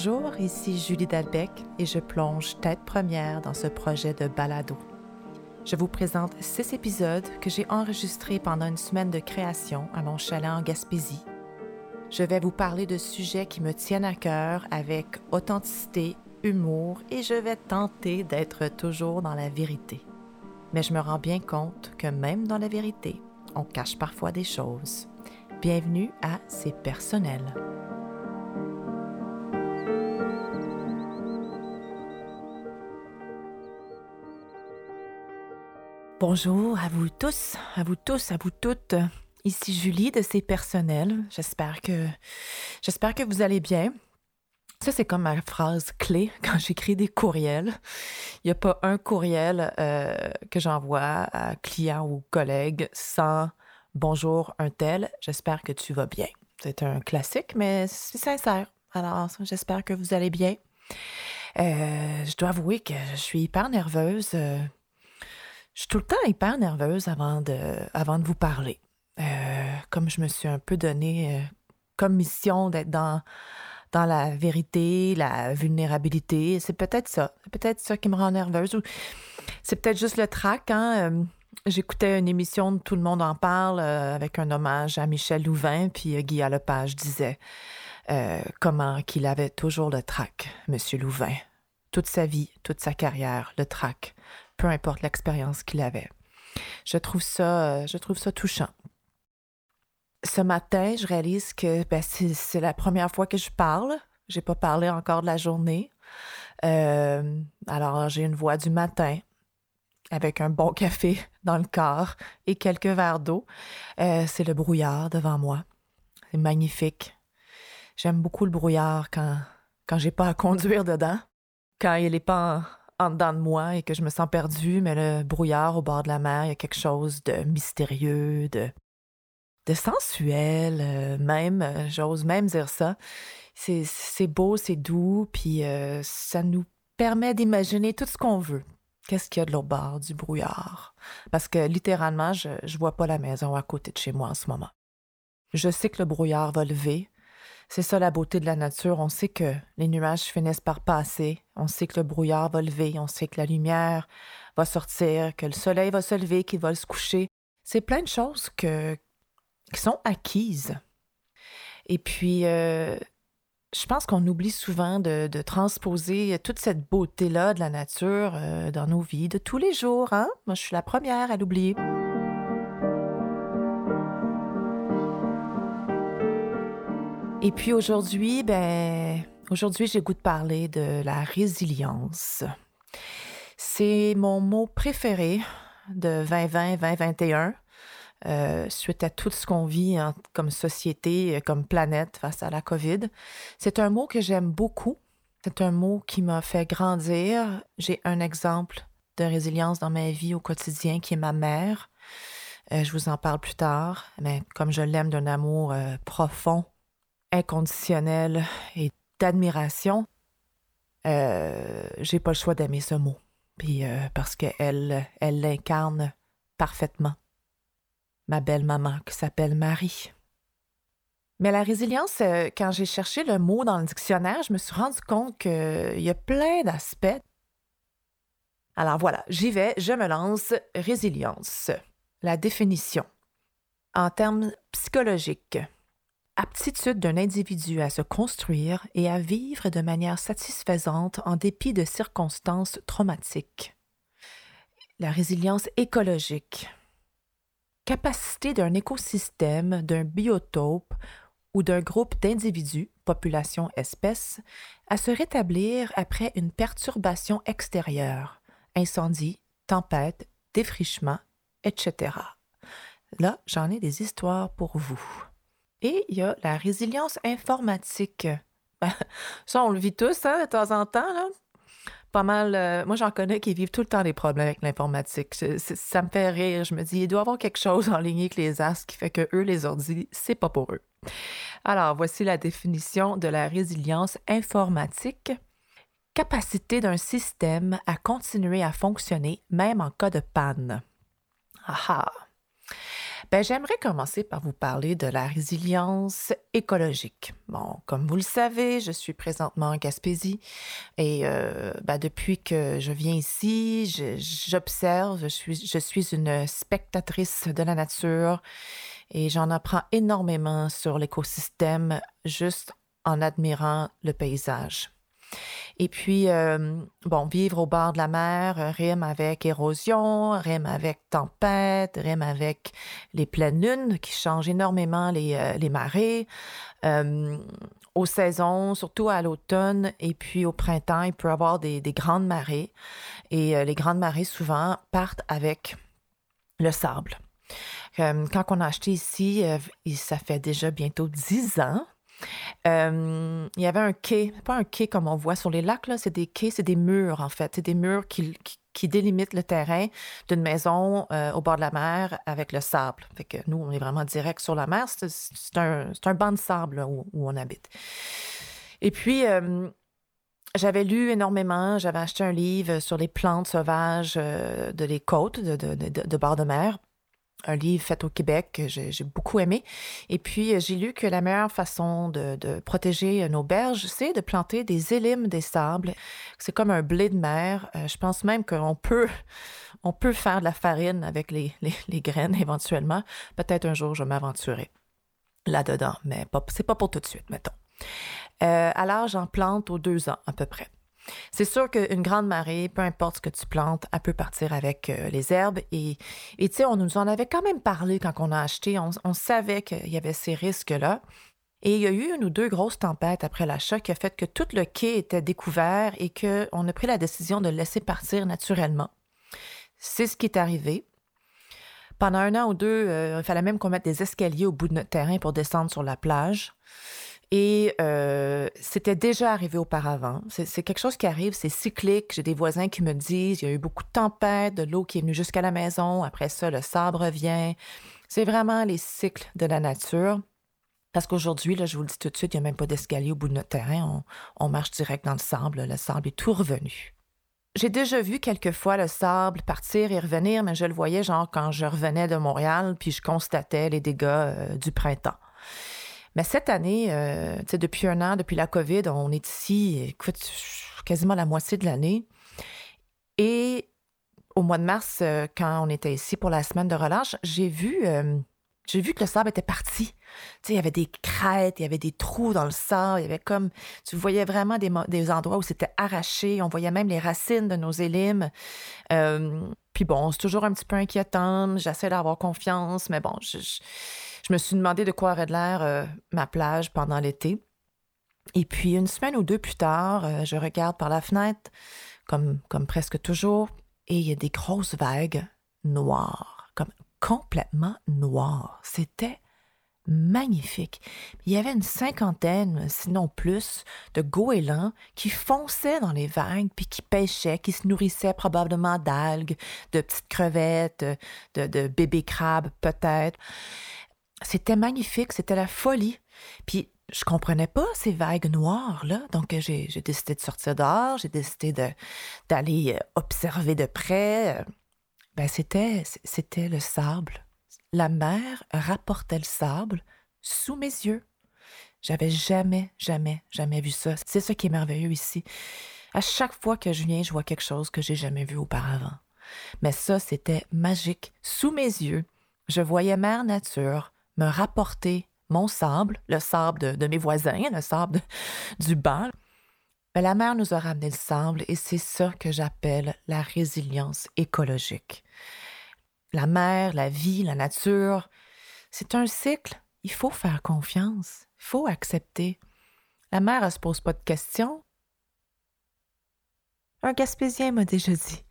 Bonjour, ici Julie Dalbec et je plonge tête première dans ce projet de balado. Je vous présente six épisodes que j'ai enregistrés pendant une semaine de création à mon chalet en Gaspésie. Je vais vous parler de sujets qui me tiennent à cœur avec authenticité, humour et je vais tenter d'être toujours dans la vérité. Mais je me rends bien compte que même dans la vérité, on cache parfois des choses. Bienvenue à C'est personnel. Bonjour à vous tous, à vous tous, à vous toutes. Ici Julie de C'est personnel. J'espère que j'espère que vous allez bien. Ça, c'est comme ma phrase clé quand j'écris des courriels. Il n'y a pas un courriel euh, que j'envoie à client ou collègue sans Bonjour, un tel, j'espère que tu vas bien. C'est un classique, mais c'est sincère. Alors, j'espère que vous allez bien. Euh, je dois avouer que je suis hyper nerveuse. Euh, je suis tout le temps hyper nerveuse avant de, avant de vous parler. Euh, comme je me suis un peu donné euh, comme mission d'être dans, dans la vérité, la vulnérabilité, c'est peut-être ça. C'est peut-être ça qui me rend nerveuse. c'est peut-être juste le trac. Hein? Euh, j'écoutais une émission de Tout le monde en parle avec un hommage à Michel Louvain, puis Guy Lepage disait comment qu'il avait toujours le trac, Monsieur Louvain. Toute sa vie, toute sa carrière, le trac peu importe l'expérience qu'il avait. Je trouve ça, euh, je trouve ça touchant. Ce matin, je réalise que ben, c'est la première fois que je parle. J'ai pas parlé encore de la journée. Euh, alors, j'ai une voix du matin avec un bon café dans le corps et quelques verres d'eau. Euh, c'est le brouillard devant moi. C'est magnifique. J'aime beaucoup le brouillard quand, quand j'ai pas à conduire dedans, quand il n'est pas en dedans de moi et que je me sens perdue, mais le brouillard au bord de la mer, il y a quelque chose de mystérieux, de, de sensuel, euh, même, euh, j'ose même dire ça. C'est beau, c'est doux, puis euh, ça nous permet d'imaginer tout ce qu'on veut. Qu'est-ce qu'il y a de l'autre bord du brouillard? Parce que littéralement, je ne vois pas la maison à côté de chez moi en ce moment. Je sais que le brouillard va lever, c'est ça la beauté de la nature. On sait que les nuages finissent par passer. On sait que le brouillard va lever. On sait que la lumière va sortir, que le soleil va se lever, qu'il va se coucher. C'est plein de choses que, qui sont acquises. Et puis, euh, je pense qu'on oublie souvent de, transposer toute cette beauté-là de la nature euh, dans nos vies de tous les jours. Hein? Moi, je suis la première à l'oublier. Et puis aujourd'hui, ben, aujourd'hui, j'ai goût de parler de la résilience. C'est mon mot préféré de 2020-2021. Euh, suite à tout ce qu'on vit comme société, comme planète face à la COVID. C'est un mot que j'aime beaucoup. C'est un mot qui m'a fait grandir. J'ai un exemple de résilience dans ma vie au quotidien qui est ma mère. Euh, je vous en parle plus tard, mais comme je l'aime d'un amour euh, profond inconditionnelle et d'admiration, euh, j'ai pas le choix d'aimer ce mot. Euh, parce qu'elle elle l'incarne parfaitement. Ma belle maman qui s'appelle Marie. Mais la résilience, euh, quand j'ai cherché le mot dans le dictionnaire, je me suis rendu compte qu'il y a plein d'aspects. Alors voilà, j'y vais, je me lance. Résilience. La définition. En termes psychologiques, aptitude d'un individu à se construire et à vivre de manière satisfaisante en dépit de circonstances traumatiques. La résilience écologique. Capacité d'un écosystème, d'un biotope ou d'un groupe d'individus, population espèce, à se rétablir après une perturbation extérieure, incendie, tempête, défrichement, etc. Là, j'en ai des histoires pour vous. Et il y a la résilience informatique. Ben, ça, on le vit tous, hein, de temps en temps. Pas mal. Euh, moi, j'en connais qui vivent tout le temps des problèmes avec l'informatique. Ça me fait rire. Je me dis, il doit y avoir quelque chose en ligne avec les as qui fait que eux, les ordi, c'est pas pour eux. Alors, voici la définition de la résilience informatique. Capacité d'un système à continuer à fonctionner même en cas de panne. Ah Ben, j'aimerais commencer par vous parler de la résilience écologique. Bon, comme vous le savez, je suis présentement en Gaspésie et euh, ben, depuis que je viens ici, j'observe, je, suis, je suis une spectatrice de la nature et j'en apprends énormément sur l'écosystème juste en admirant le paysage. Et puis, euh, bon, vivre au bord de la mer euh, rime avec érosion, rime avec tempête, rime avec les pleines lunes qui changent énormément les, euh, marées. aux saisons, surtout à l'automne et puis au printemps, il peut y avoir des, des grandes marées. Et les grandes marées, souvent, partent avec le sable. quand on a acheté ici, ça fait déjà bientôt dix ans, euh, il y avait un quai, pas un quai comme on voit sur les lacs, c'est des quais, c'est des murs en fait. C'est des murs qui, qui, délimitent le terrain d'une maison euh, au bord de la mer avec le sable. Fait nous, on est vraiment direct sur la mer. C'est un, un, banc de sable où, on habite. Et puis, euh, j'avais lu énormément, j'avais acheté un livre sur les plantes sauvages de les côtes de, de, de bord de mer un livre fait au Québec que j'ai beaucoup aimé. Et puis, euh, j'ai lu que la meilleure façon de, protéger euh, nos berges, c'est de planter des élimes des sables. C'est comme un blé de mer. Euh, je pense même qu'on peut, on peut faire de la farine avec les, graines éventuellement. Peut-être un jour, je m'aventurerai là-dedans, mais c'est pas pour tout de suite, mettons. alors, j'en plante aux deux ans à peu près. C'est sûr qu'une grande marée, peu importe ce que tu plantes, elle peut partir avec euh, les herbes. Et tu sais, on nous en avait quand même parlé quand on a acheté. On, savait qu'il y avait ces risques-là. Et il y a eu une ou deux grosses tempêtes après l'achat qui a fait que tout le quai était découvert et qu'on a pris la décision de le laisser partir naturellement. C'est ce qui est arrivé. Pendant un an ou deux, euh, il fallait même qu'on mette des escaliers au bout de notre terrain pour descendre sur la plage. Et euh, c'était déjà arrivé auparavant. C'est quelque chose qui arrive, c'est cyclique. J'ai des voisins qui me disent, il y a eu beaucoup de tempêtes, de l'eau qui est venue jusqu'à la maison. Après ça, le sable revient. C'est vraiment les cycles de la nature. Parce qu'aujourd'hui, là, je vous le dis tout de suite, il n'y a même pas d'escalier au bout de notre terrain. On, marche direct dans le sable. Le sable est tout revenu. J'ai déjà vu quelquefois le sable partir et revenir, mais je le voyais genre quand je revenais de Montréal, puis je constatais les dégâts euh, du printemps. Mais cette année, euh, depuis un an, depuis la COVID, on est ici, écoute, quasiment la moitié de l'année. Et au mois de mars, euh, quand on était ici pour la semaine de relâche, j'ai vu, euh, vu que le sable était parti. il y avait des crêtes, il y avait des trous dans le sable, il y avait comme, tu voyais vraiment des, des endroits où c'était arraché, on voyait même les racines de nos élimes. Puis bon, c'est toujours un petit peu inquiétant, j'essaie d'avoir confiance, mais bon, je me suis demandé de quoi aurait l'air euh, ma plage pendant l'été. Et puis une semaine ou deux plus tard, euh, je regarde par la fenêtre, comme, comme presque toujours, et il y a des grosses vagues noires, comme complètement noires. C'était magnifique. Il y avait une cinquantaine, sinon plus, de goélands qui fonçaient dans les vagues, puis qui pêchaient, qui se nourrissaient probablement d'algues, de petites crevettes, de, bébés crabes peut-être. C'était magnifique, c'était la folie. Puis je comprenais pas ces vagues noires là, donc j'ai décidé de sortir dehors, j'ai décidé d'aller observer de près. Ben c'était c'était le sable. La mer rapportait le sable sous mes yeux. J'avais jamais, jamais, jamais vu ça. C'est ça qui est merveilleux ici. À chaque fois que je viens, je vois quelque chose que j'ai jamais vu auparavant. Mais ça, c'était magique. Sous mes yeux, je voyais mère nature me rapporter mon sable, le sable de, mes voisins, le sable du banc. Mais la mer nous a ramené le sable et c'est ça que j'appelle la résilience écologique. La mer, la vie, la nature, c'est un cycle. Il faut faire confiance. Il faut accepter. La mer, elle se pose pas de questions. Un Gaspésien m'a déjà dit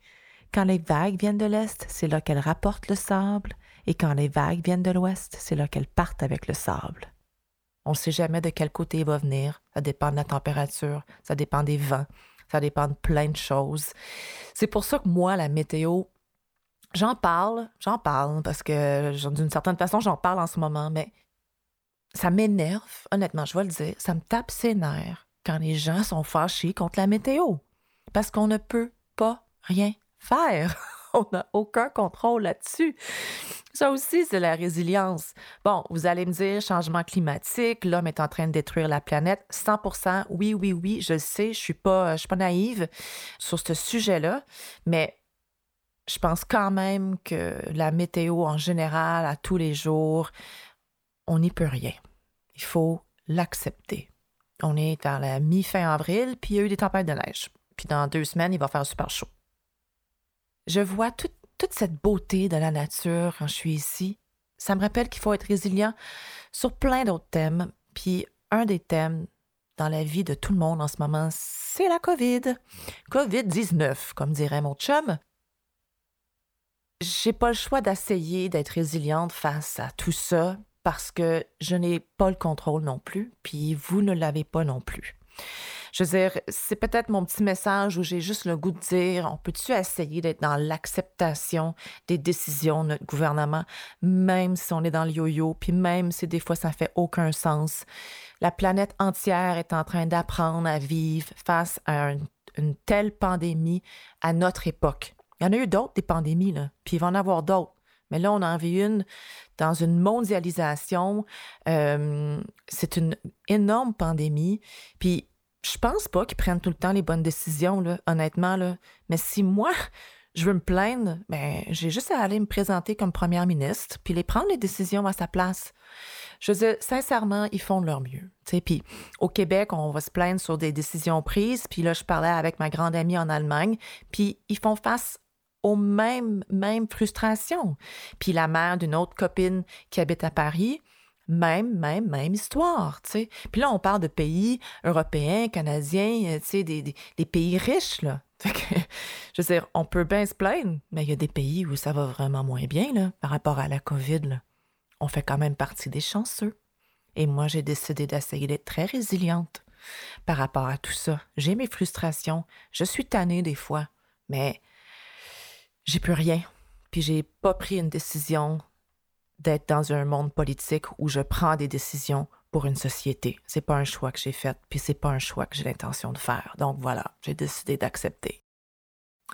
quand les vagues viennent de l'Est, c'est là qu'elles rapportent le sable, et quand les vagues viennent de l'ouest, c'est là qu'elles partent avec le sable. On ne sait jamais de quel côté il va venir. Ça dépend de la température, ça dépend des vents, ça dépend de plein de choses. C'est pour ça que moi, la météo, j'en parle, j'en parle, parce que d'une certaine façon, j'en parle en ce moment, mais ça m'énerve, honnêtement, je vais le dire, ça me tape ses nerfs quand les gens sont fâchés contre la météo. Parce qu'on ne peut pas rien faire. On n'a aucun contrôle là-dessus. Ça aussi, c'est la résilience. Bon, vous allez me dire, changement climatique, l'homme est en train de détruire la planète. 100% oui, oui, oui, je sais, je suis pas, je suis pas naïve sur ce sujet-là, mais je pense quand même que la météo en général, à tous les jours, on n'y peut rien. Il faut l'accepter. On est dans la mi-fin avril, puis il y a eu des tempêtes de neige. Puis dans deux semaines, il va faire super chaud. Je vois toute, cette beauté de la nature quand je suis ici. Ça me rappelle qu'il faut être résilient sur plein d'autres thèmes. Puis un des thèmes dans la vie de tout le monde en ce moment, c'est la COVID. COVID-19, comme dirait mon chum. J'ai pas le choix d'essayer d'être résiliente face à tout ça parce que je n'ai pas le contrôle non plus, puis vous ne l'avez pas non plus. Je veux dire, c'est peut-être mon petit message où j'ai juste le goût de dire, on peut-tu essayer d'être dans l'acceptation des décisions de notre gouvernement, même si on est dans le yo-yo, puis même si des fois ça fait aucun sens? La planète entière est en train d'apprendre à vivre face à une telle pandémie à notre époque. Il y en a eu d'autres, des pandémies, là, puis il va en avoir d'autres. Mais là, on en vit une dans une mondialisation. Euh, c'est une énorme pandémie. Puis je pense pas qu'ils prennent tout le temps les bonnes décisions, là, honnêtement. Là. Mais si moi, je veux me plaindre, ben, j'ai juste à aller me présenter comme première ministre, puis les prendre les décisions à sa place. Je veux dire, sincèrement, ils font de leur mieux. Puis au Québec, on va se plaindre sur des décisions prises. Puis là, je parlais avec ma grande amie en Allemagne, puis ils font face mêmes, mêmes frustrations. Puis la mère d'une autre copine qui habite à Paris, même, même, même histoire, tu sais. Puis là, on parle de pays européens, canadiens, euh, tu des, pays riches, là. je veux dire, on peut bien se plaindre, mais il y a des pays où ça va vraiment moins bien, par rapport à la COVID. On fait quand même partie des chanceux. Et moi, j'ai décidé d'essayer d'être très résiliente par rapport à tout ça. J'ai mes frustrations, je suis tannée des fois, mais j'ai plus rien. Puis j'ai pas pris une décision d'être dans un monde politique où je prends des décisions pour une société. C'est pas un choix que j'ai fait, puis c'est pas un choix que j'ai l'intention de faire. Donc voilà, j'ai décidé d'accepter.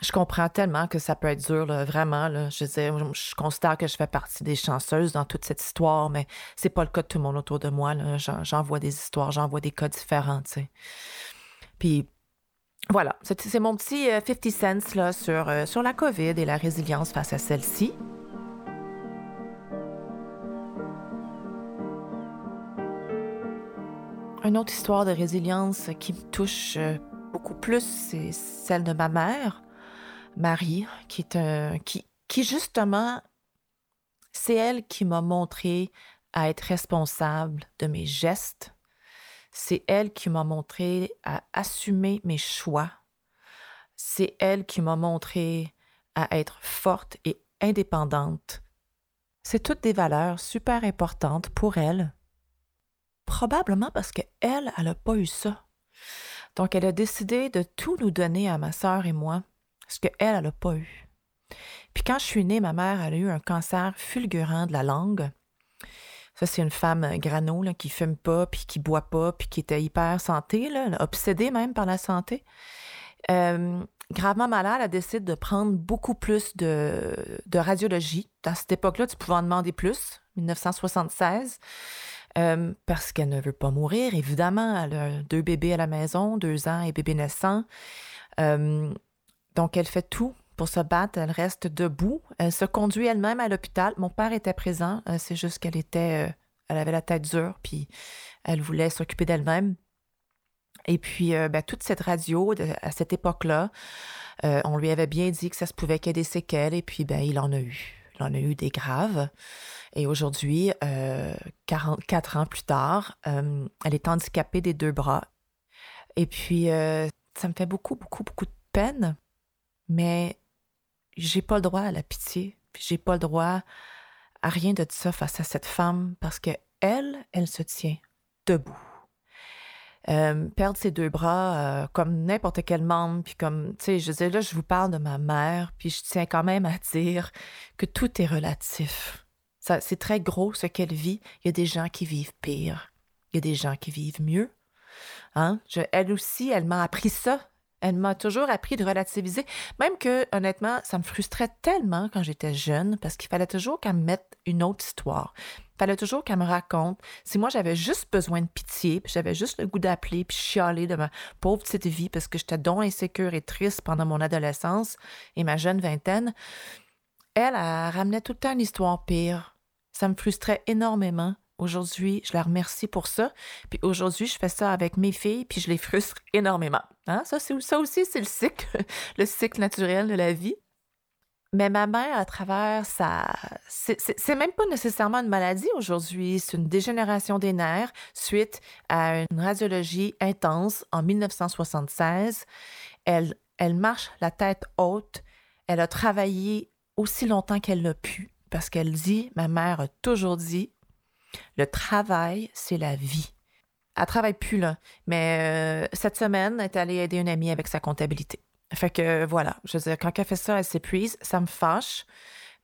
Je comprends tellement que ça peut être dur, vraiment. Là. Je, veux je considère que je fais partie des chanceuses dans toute cette histoire, mais c'est pas le cas de tout le monde autour de moi. J'en vois des histoires, j'en vois des cas différents. Puis voilà, c'est mon petit 50 euh, cents là, sur, euh, sur la COVID et la résilience face à celle-ci. Une autre histoire de résilience qui me touche euh, beaucoup plus, c'est celle de ma mère, Marie, qui est un, qui, qui justement, c'est elle qui m'a montré à être responsable de mes gestes, c'est elle qui m'a montré à assumer mes choix. C'est elle qui m'a montré à être forte et indépendante. C'est toutes des valeurs super importantes pour elle. Probablement parce qu'elle, elle n'a pas eu ça. Donc, elle a décidé de tout nous donner à ma sœur et moi, ce qu'elle, elle n'a pas eu. Puis quand je suis née, ma mère, a eu un cancer fulgurant de la langue. Ça, c'est une femme euh, grano là, qui fume pas, puis qui boit pas, puis qui était hyper santé, là, obsédée même par la santé. Euh, gravement malade, elle décide de prendre beaucoup plus de, radiologie. À cette époque-là, tu pouvais en demander plus, 1976, euh, parce qu'elle ne veut pas mourir. Évidemment, elle a deux bébés à la maison, deux ans et bébé naissant. donc, elle fait tout pour se battre, elle reste debout. Elle se conduit elle-même à l'hôpital. Mon père était présent. Euh, c'est juste qu'elle était, euh, elle avait la tête dure, puis elle voulait s'occuper d'elle-même. Et puis, euh, ben, toute cette radio, à cette époque-là, on lui avait bien dit que ça se pouvait qu'il y ait des séquelles, et puis, ben, il en a eu. Il en a eu des graves. Et aujourd'hui, 44 ans plus tard, elle est handicapée des deux bras. Et puis, ça me fait beaucoup, beaucoup, beaucoup de peine. Mais j'ai pas le droit à la pitié, puis j'ai pas le droit à rien de ça face à cette femme parce que elle, elle se tient debout. Euh, perdre ses deux bras euh, comme n'importe quel membre, puis comme, tu sais, je disais, là, je vous parle de ma mère, puis je tiens quand même à dire que tout est relatif. C'est très gros ce qu'elle vit. Il y a des gens qui vivent pire. Il y a des gens qui vivent mieux. Hein? elle aussi, elle m'a appris ça Elle m'a toujours appris de relativiser, même que, honnêtement, ça me frustrait tellement quand j'étais jeune parce qu'il fallait toujours qu'elle me mette une autre histoire. Il fallait toujours qu'elle me raconte. Si moi, j'avais juste besoin de pitié, puis j'avais juste le goût d'appeler, puis chialer de ma pauvre petite vie parce que j'étais donc insécure et triste pendant mon adolescence et ma jeune vingtaine, elle, elle ramenait tout le temps une histoire pire. Ça me frustrait énormément. Aujourd'hui, je la remercie pour ça. Puis aujourd'hui, je fais ça avec mes filles, puis je les frustre énormément. Hein? Ça, ça aussi, c'est le cycle, le cycle naturel de la vie. Mais ma mère, à travers sa... C'est même pas nécessairement une maladie aujourd'hui, c'est une dégénération des nerfs suite à une radiologie intense en 1976. Elle, elle marche la tête haute. Elle a travaillé aussi longtemps qu'elle l'a pu parce qu'elle dit, ma mère a toujours dit, le travail, c'est la vie. Elle travaille plus, là. Mais euh, cette semaine, elle est allée aider une amie avec sa comptabilité. Fait que voilà, je veux dire, quand elle fait ça, elle s'épuise, ça me fâche,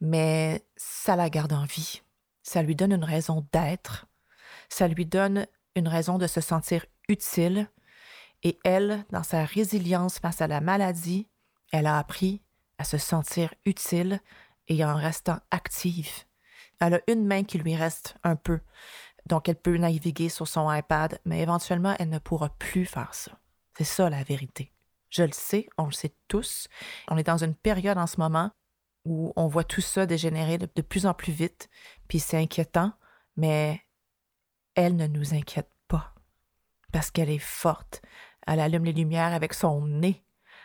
mais ça la garde en vie. Ça lui donne une raison d'être. Ça lui donne une raison de se sentir utile. Et elle, dans sa résilience face à la maladie, elle a appris à se sentir utile et en restant active. Elle a une main qui lui reste un peu, donc elle peut naviguer sur son iPad, mais éventuellement, elle ne pourra plus faire ça. C'est ça la vérité. Je le sais, on le sait tous. On est dans une période en ce moment où on voit tout ça dégénérer de, plus en plus vite, puis c'est inquiétant, mais elle ne nous inquiète pas parce qu'elle est forte. Elle allume les lumières avec son nez.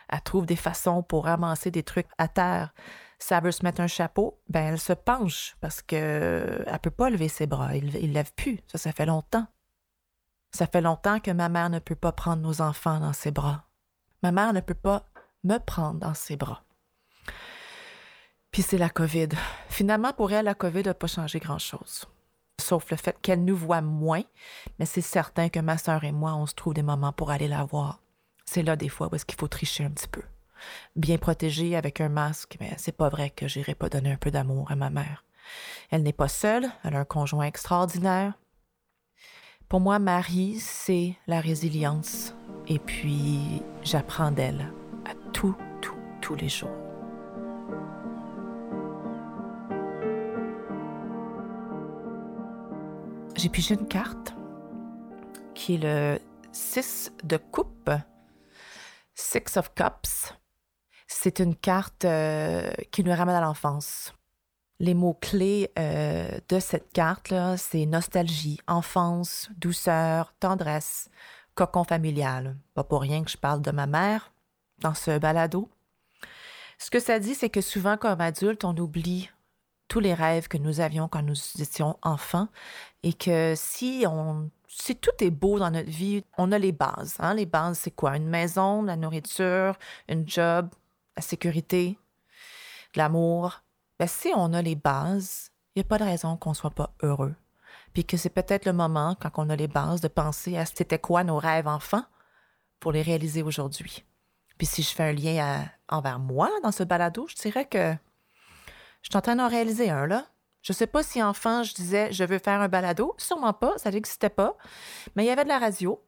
Elle trouve des façons pour ramasser des trucs à terre ça veut se mettre un chapeau, ben elle se penche parce que elle peut pas lever ses bras. Il, ne lève plus. Ça, ça fait longtemps. Ça fait longtemps que ma mère ne peut pas prendre nos enfants dans ses bras. Ma mère ne peut pas me prendre dans ses bras. Puis c'est la COVID. Finalement, pour elle, la COVID n'a pas changé grand-chose. Sauf le fait qu'elle nous voit moins, mais c'est certain que ma sœur et moi, on se trouve des moments pour aller la voir. C'est là des fois où est-ce qu'il faut tricher un petit peu bien protégée avec un masque, mais c'est pas vrai que j'irai pas donner un peu d'amour à ma mère. Elle n'est pas seule, elle a un conjoint extraordinaire. Pour moi, Marie, c'est la résilience. Et puis, j'apprends d'elle à tout, tout, tous les jours. J'ai pigé une carte qui est le 6 de coupe, Six of Cups. C'est une carte euh, qui nous ramène à l'enfance. Les mots-clés euh, de cette carte-là, c'est nostalgie, enfance, douceur, tendresse, cocon familial. Pas pour rien que je parle de ma mère dans ce balado. Ce que ça dit, c'est que souvent, comme adulte, on oublie tous les rêves que nous avions quand nous étions enfants et que si on si tout est beau dans notre vie, on a les bases. Hein? Les bases, c'est quoi? Une maison, la nourriture, un job, la sécurité, l'amour, ben, si on a les bases, il n'y a pas de raison qu'on ne soit pas heureux. Puis que c'est peut-être le moment, quand on a les bases, de penser à c'était quoi nos rêves enfants pour les réaliser aujourd'hui. Puis si je fais un lien envers moi dans ce balado, je dirais que je suis en train d'en réaliser un, là. Je ne sais pas si enfant, je disais je veux faire un balado. Sûrement pas, ça n'existait pas. Mais il y avait de la radio.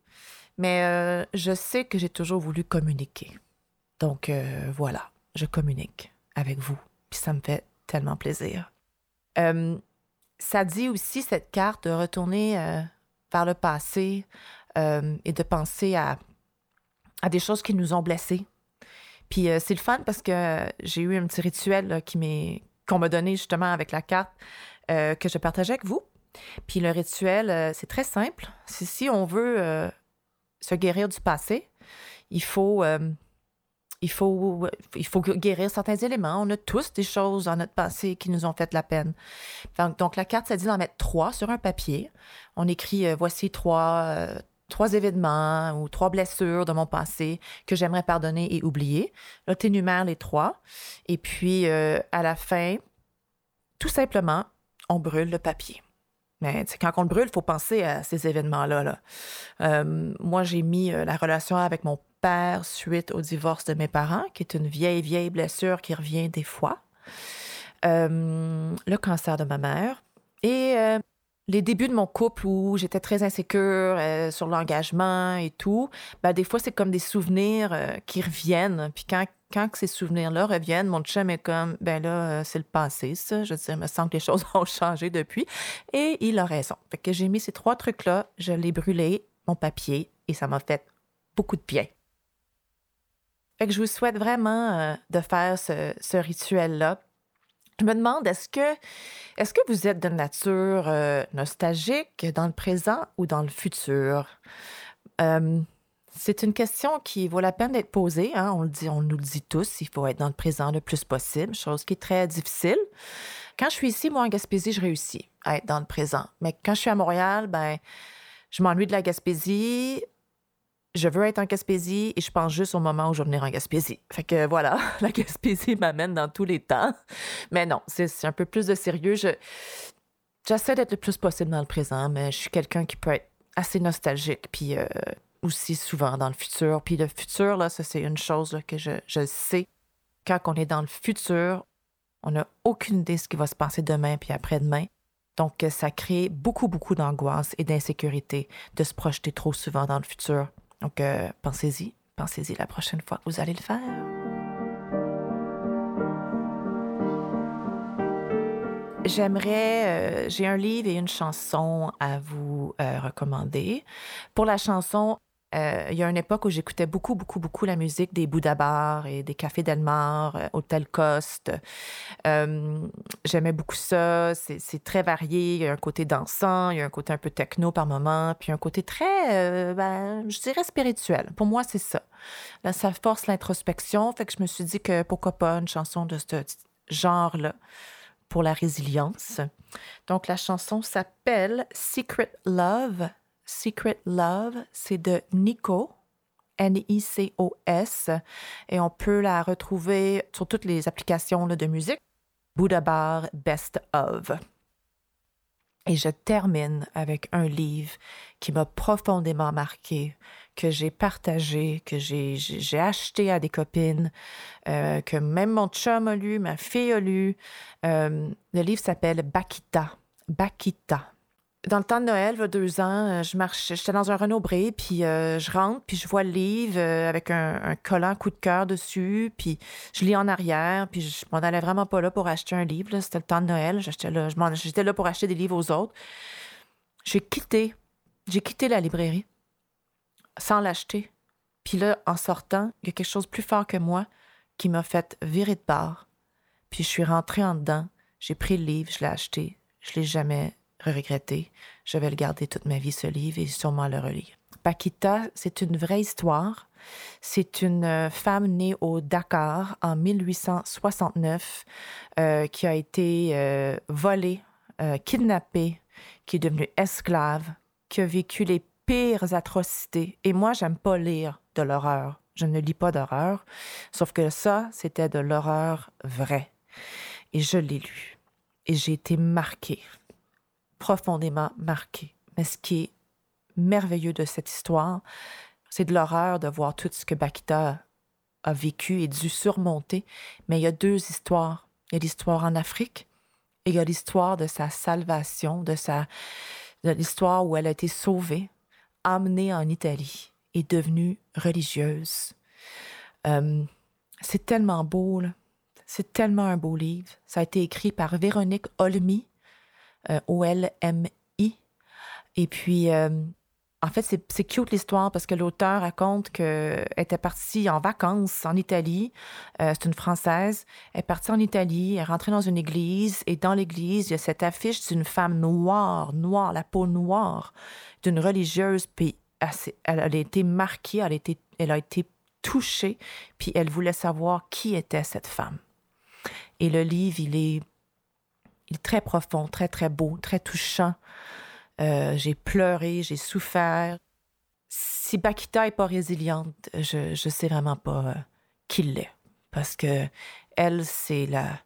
Mais euh, je sais que j'ai toujours voulu communiquer. Donc euh, voilà, je communique avec vous. Puis ça me fait tellement plaisir. Euh, ça dit aussi, cette carte, de retourner euh, vers le passé et de penser à, des choses qui nous ont blessés. Puis c'est le fun parce que j'ai eu un petit rituel qui m'est qu'on m'a donné justement avec la carte que je partageais avec vous. Puis le rituel, c'est très simple. si on veut se guérir du passé, il faut il faut, il faut guérir certains éléments. On a tous des choses dans notre passé qui nous ont fait la peine. Donc, la carte, ça dit d'en mettre trois sur un papier. On écrit euh, voici trois, euh, trois événements ou trois blessures de mon passé que j'aimerais pardonner et oublier. Là, tu énumères les trois. Et puis, euh, à la fin, tout simplement, on brûle le papier. Mais quand on le brûle, il faut penser à ces événements-là. Là. moi, j'ai mis la relation avec mon suite au divorce de mes parents, qui est une vieille, vieille blessure qui revient des fois. Euh, le cancer de ma mère. Et euh, les débuts de mon couple où j'étais très insécure euh, sur l'engagement et tout, ben, des fois, c'est comme des souvenirs qui reviennent. Puis quand, quand ces souvenirs-là reviennent, mon chum est comme, ben là, c'est le passé, ça. Je veux dire, me semble que les choses ont changé depuis. Et il a raison. Fait que j'ai mis ces trois trucs-là, je l'ai brûlé, mon papier, et ça m'a fait beaucoup de bien. Fait que je vous souhaite vraiment de faire ce, ce rituel-là je me demande, est-ce que, est-ce que vous êtes de nature euh, nostalgique dans le présent ou dans le futur? Euh, c'est une question qui vaut la peine d'être posée. Hein. On, le dit, on nous le dit tous, il faut être dans le présent le plus possible, chose qui est très difficile. Quand je suis ici, moi, en Gaspésie, je réussis à être dans le présent. Mais quand je suis à Montréal, ben, je m'ennuie de la Gaspésie je veux être en Gaspésie et je pense juste au moment où je vais venir en Gaspésie. Fait que voilà, la Gaspésie m'amène dans tous les temps. Mais non, c'est un peu plus de sérieux. j'essaie d'être le plus possible dans le présent, mais je suis quelqu'un qui peut être assez nostalgique, puis euh, aussi souvent dans le futur. Puis le futur, là, ça, c'est une chose que je, je sais. Quand on est dans le futur, on n'a aucune idée de ce qui va se passer demain puis après-demain. Donc, ça crée beaucoup, beaucoup d'angoisse et d'insécurité de se projeter trop souvent dans le futur. Donc, euh, pensez-y, pensez-y la prochaine fois que vous allez le faire. J'aimerais, euh, j'ai un livre et une chanson à vous euh, recommander. Pour la chanson, euh, il y a une époque où j'écoutais beaucoup, beaucoup, beaucoup la musique des Bouddha et des Cafés Delmar, euh, Hôtel Coste. Euh, j'aimais beaucoup ça. C'est très varié. Il y a un côté dansant, il y a un côté un peu techno par moment, puis un côté très, ben, je dirais spirituel. Pour moi, c'est ça. Ça force l'introspection. Fait que je me suis dit que pourquoi pas une chanson de ce genre-là pour la résilience. Donc, la chanson s'appelle Secret Love Secret Love, c'est de Nico, N-I-C-O-S, et on peut la retrouver sur toutes les applications de musique. Buddha Bar Best of. Et je termine avec un livre qui m'a profondément marqué, que j'ai partagé, que j'ai acheté à des copines, euh, que même mon chum a lu, ma fille a lu. Euh, le livre s'appelle Bakita. Bakita dans le temps de Noël, il y a deux ans, euh, je marche, j'étais dans un Renault Bré, puis euh, je rentre, puis je vois le livre euh, avec un, collant coup de cœur dessus, puis je lis en arrière, puis je m'en allais vraiment pas là pour acheter un livre. C'était le temps de Noël, j'étais là, j'étais là pour acheter des livres aux autres. J'ai quitté, j'ai quitté la librairie sans l'acheter. Puis là, en sortant, il y a quelque chose plus fort que moi qui m'a fait virer de part. Puis je suis rentrée en dedans, j'ai pris le livre, je l'ai acheté, je l'ai jamais regretter. Je vais le garder toute ma vie, ce livre, et sûrement le relire. Paquita, c'est une vraie histoire. C'est une euh, femme née au Dakar en 1869 euh, qui a été euh, volée, kidnappée, qui est devenue esclave, qui a vécu les pires atrocités. Et moi, j'aime pas lire de l'horreur. Je ne lis pas d'horreur. Sauf que ça, c'était de l'horreur vraie. Et je l'ai lu. Et j'ai été marquée profondément marqué. Mais ce qui est merveilleux de cette histoire, c'est de l'horreur de voir tout ce que Bakita a vécu et dû surmonter. Mais il y a deux histoires. Il y a l'histoire en Afrique et il y a l'histoire de sa salvation, de sa de l'histoire où elle a été sauvée, amenée en Italie et devenue religieuse. Euh, c'est tellement beau, C'est tellement un beau livre. Ça a été écrit par Véronique Olmy, O-L-M-I. Et puis, euh, en fait, c'est cute l'histoire parce que l'auteur raconte qu'elle était partie en vacances en Italie. Euh, c'est une Française. Elle est partie en Italie, elle est rentrée dans une église et dans l'église, il y a cette affiche d'une femme noire, noire, la peau noire, d'une religieuse. Puis elle, a été marquée, elle a été, elle a été touchée, puis elle voulait savoir qui était cette femme. Et le livre, il est il est très profond, très, très beau, très touchant. Euh, j'ai pleuré, j'ai souffert. Si Bakita n'est pas résiliente, je ne sais vraiment pas euh, qui l'est. Parce que elle, c'est la,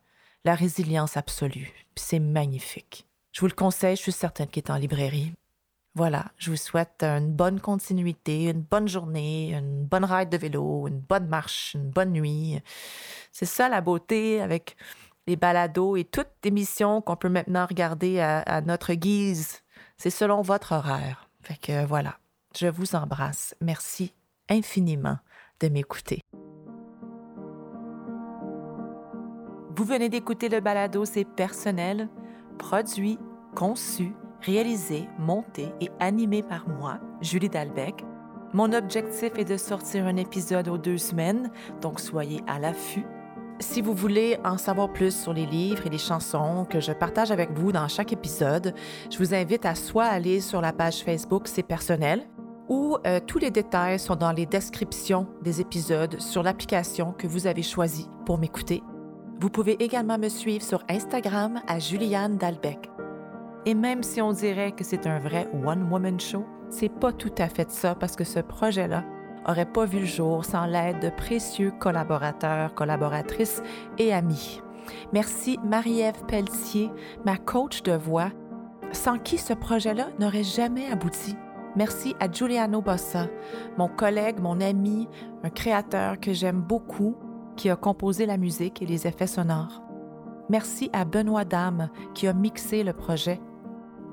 la résilience absolue. c'est magnifique. Je vous le conseille, je suis certaine qu'il est en librairie. Voilà, je vous souhaite une bonne continuité, une bonne journée, une bonne ride de vélo, une bonne marche, une bonne nuit. C'est ça la beauté avec les balados et toute émission qu'on peut maintenant regarder à, notre guise C'est selon votre horaire. Fait que voilà, je vous embrasse. Merci infiniment de m'écouter. Vous venez d'écouter le balado C'est personnel, produit, conçu, réalisé, monté et animé par moi, Julie Dalbec. Mon objectif est de sortir un épisode aux deux semaines, donc soyez à l'affût. Si vous voulez en savoir plus sur les livres et les chansons que je partage avec vous dans chaque épisode, je vous invite à soit aller sur la page Facebook C'est personnel ou euh, tous les détails sont dans les descriptions des épisodes sur l'application que vous avez choisie pour m'écouter. Vous pouvez également me suivre sur Instagram à Juliane Dalbec. Et même si on dirait que c'est un vrai one-woman show, c'est pas tout à fait ça parce que ce projet-là aurait pas vu le jour sans l'aide de précieux collaborateurs, collaboratrices et amis. Merci Marie-Ève Pelletier, ma coach de voix, sans qui ce projet-là n'aurait jamais abouti. Merci à Giuliano Bossa, mon collègue, mon ami, un créateur que j'aime beaucoup, qui a composé la musique et les effets sonores. Merci à Benoît Dame, qui a mixé le projet